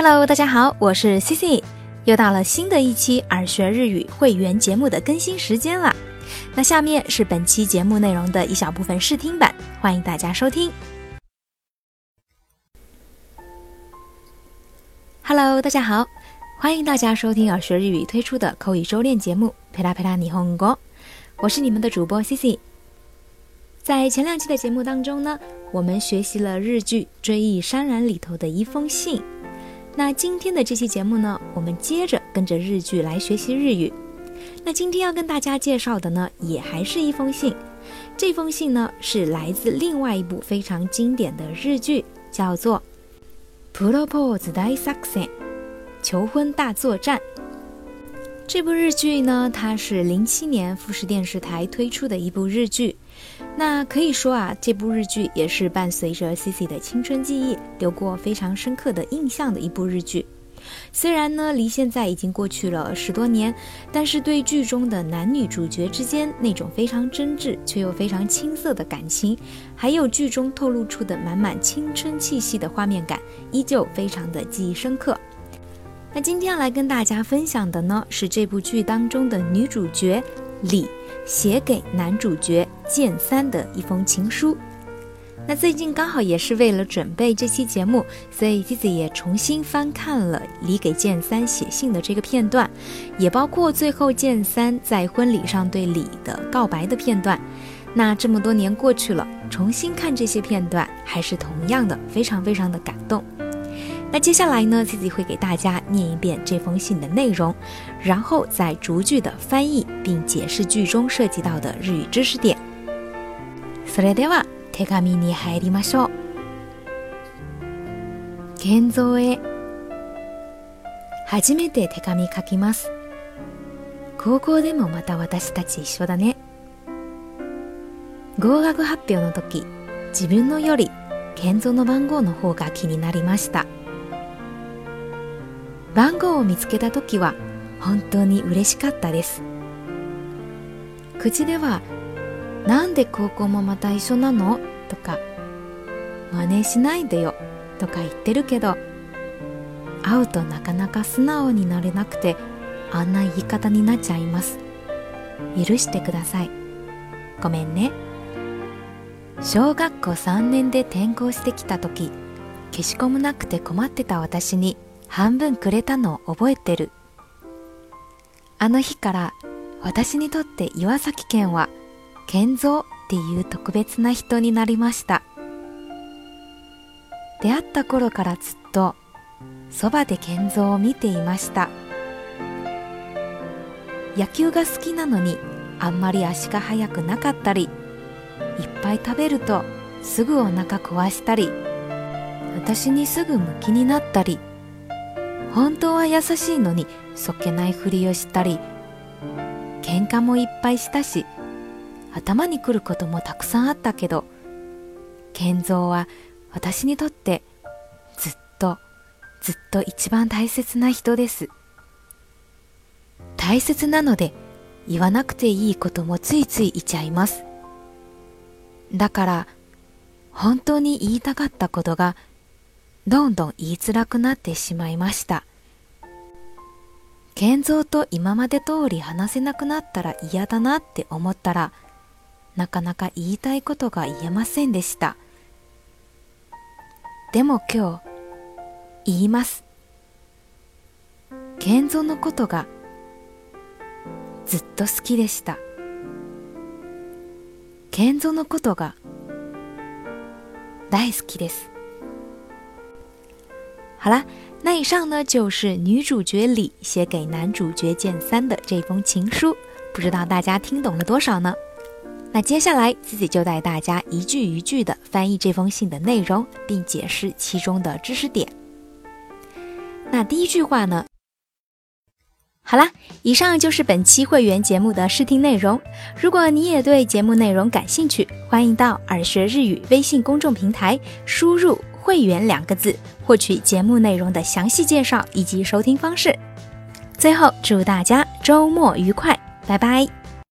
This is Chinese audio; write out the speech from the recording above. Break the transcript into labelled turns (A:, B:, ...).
A: Hello，大家好，我是 C C，又到了新的一期耳学日语会员节目的更新时间了。那下面是本期节目内容的一小部分试听版，欢迎大家收听。Hello，大家好，欢迎大家收听耳学日语推出的口语周练节目《佩拉佩拉霓虹歌》，我是你们的主播 C C。在前两期的节目当中呢，我们学习了日剧《追忆潸然》里头的一封信。那今天的这期节目呢，我们接着跟着日剧来学习日语。那今天要跟大家介绍的呢，也还是一封信。这封信呢，是来自另外一部非常经典的日剧，叫做《プロポーズ大作戦》（求婚大作战）。这部日剧呢，它是零七年富士电视台推出的一部日剧。那可以说啊，这部日剧也是伴随着 Cici 的青春记忆，留过非常深刻的印象的一部日剧。虽然呢，离现在已经过去了十多年，但是对剧中的男女主角之间那种非常真挚却又非常青涩的感情，还有剧中透露出的满满青春气息的画面感，依旧非常的记忆深刻。那今天要来跟大家分享的呢，是这部剧当中的女主角李。写给男主角剑三的一封情书。那最近刚好也是为了准备这期节目，所以自己也重新翻看了李给剑三写信的这个片段，也包括最后剑三在婚礼上对李的告白的片段。那这么多年过去了，重新看这些片段，还是同样的非常非常的感动。那接下来呢自己会给大家念一遍这封信的内容，然后再逐句的翻译并解释句中涉及到的日语知识点。それでは手紙に入りましょう。建造へ初めて手紙書きます。高校でもまた私たち一緒だね。合格発表の時、自分のより建造の番号の方が気になりました。番号を見つけた時は本当に嬉しかったです口では「なんで高校もまた一緒なの?」とか「真似しないでよ」とか言ってるけど会うとなかなか素直になれなくてあんな言い方になっちゃいます許してくださいごめんね小学校3年で転校してきた時消しゴむなくて困ってた私に半分くれたの覚えてる。あの日から私にとって岩崎健は健三っていう特別な人になりました。出会った頃からずっとそばで健三を見ていました。野球が好きなのにあんまり足が速くなかったり、いっぱい食べるとすぐお腹壊したり、私にすぐ向きになったり、本当は優しいのにそっけないふりをしたり喧嘩もいっぱいしたし頭にくることもたくさんあったけど賢三は私にとってずっとずっと一番大切な人です大切なので言わなくていいこともついつい言っちゃいますだから本当に言いたかったことがどんどん言いづらくなってしまいました賢三と今まで通り話せなくなったら嫌だなって思ったらなかなか言いたいことが言えませんでしたでも今日言います賢三のことがずっと好きでした賢三のことが大好きです好啦，那以上呢就是女主角李写给男主角剑三的这封情书，不知道大家听懂了多少呢？那接下来自己就带大家一句一句的翻译这封信的内容，并解释其中的知识点。那第一句话呢？好啦，以上就是本期会员节目的试听内容。如果你也对节目内容感兴趣，欢迎到耳学日语微信公众平台输入。会员两个字，获取节目内容的详细介绍以及收听方式。最后，祝大家周末愉快，拜拜。